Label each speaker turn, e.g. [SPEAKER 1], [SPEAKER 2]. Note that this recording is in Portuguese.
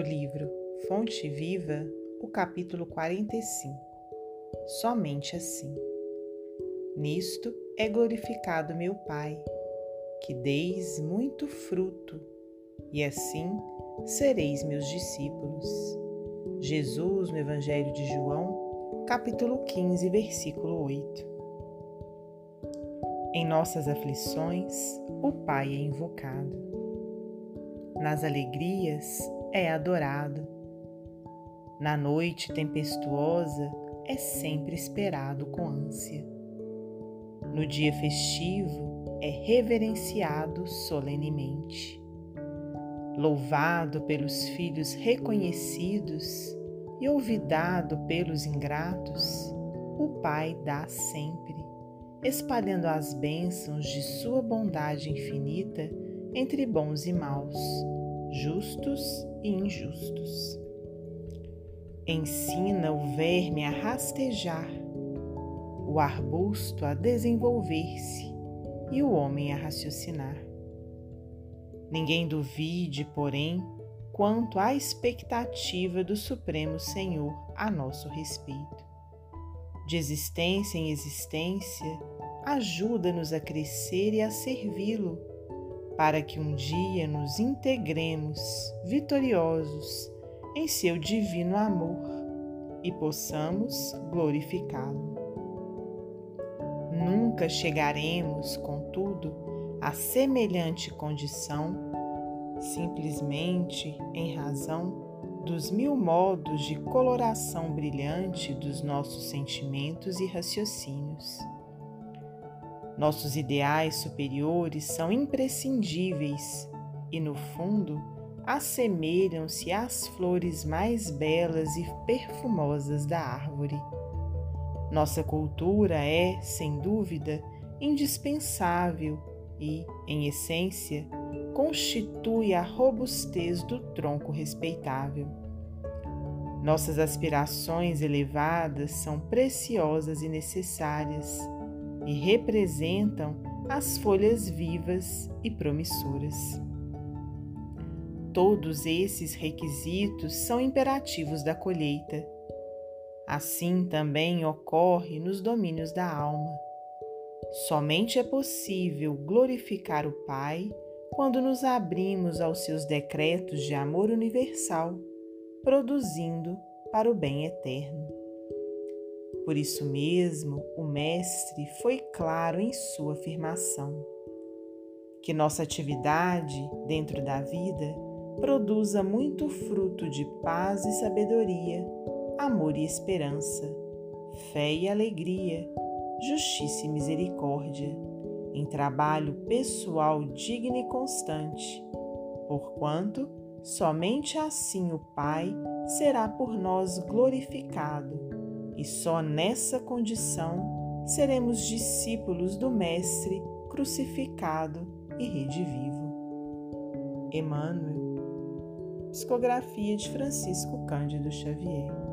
[SPEAKER 1] livro Fonte Viva, o capítulo 45. Somente assim. Nisto é glorificado meu Pai, que deis muito fruto, e assim sereis meus discípulos. Jesus, no Evangelho de João, capítulo 15, versículo 8. Em nossas aflições, o Pai é invocado. Nas alegrias, é adorado. Na noite tempestuosa é sempre esperado com ânsia. No dia festivo é reverenciado solenemente. Louvado pelos filhos reconhecidos e olvidado pelos ingratos, o Pai dá sempre, espalhando as bênçãos de sua bondade infinita entre bons e maus justos e injustos. Ensina o verme a rastejar, o arbusto a desenvolver-se e o homem a raciocinar. Ninguém duvide, porém, quanto à expectativa do Supremo Senhor a nosso respeito. De existência em existência, ajuda-nos a crescer e a servi-lo para que um dia nos integremos vitoriosos em seu divino amor e possamos glorificá-lo. Nunca chegaremos, contudo, a semelhante condição simplesmente em razão dos mil modos de coloração brilhante dos nossos sentimentos e raciocínios. Nossos ideais superiores são imprescindíveis e, no fundo, assemelham-se às flores mais belas e perfumosas da árvore. Nossa cultura é, sem dúvida, indispensável e, em essência, constitui a robustez do tronco respeitável. Nossas aspirações elevadas são preciosas e necessárias e representam as folhas vivas e promissoras. Todos esses requisitos são imperativos da colheita. Assim também ocorre nos domínios da alma. Somente é possível glorificar o Pai quando nos abrimos aos seus decretos de amor universal, produzindo para o bem eterno. Por isso mesmo, o Mestre foi claro em sua afirmação: que nossa atividade dentro da vida produza muito fruto de paz e sabedoria, amor e esperança, fé e alegria, justiça e misericórdia, em trabalho pessoal digno e constante, porquanto somente assim o Pai será por nós glorificado e só nessa condição seremos discípulos do Mestre crucificado e redivivo. Emmanuel, psicografia de Francisco Cândido Xavier.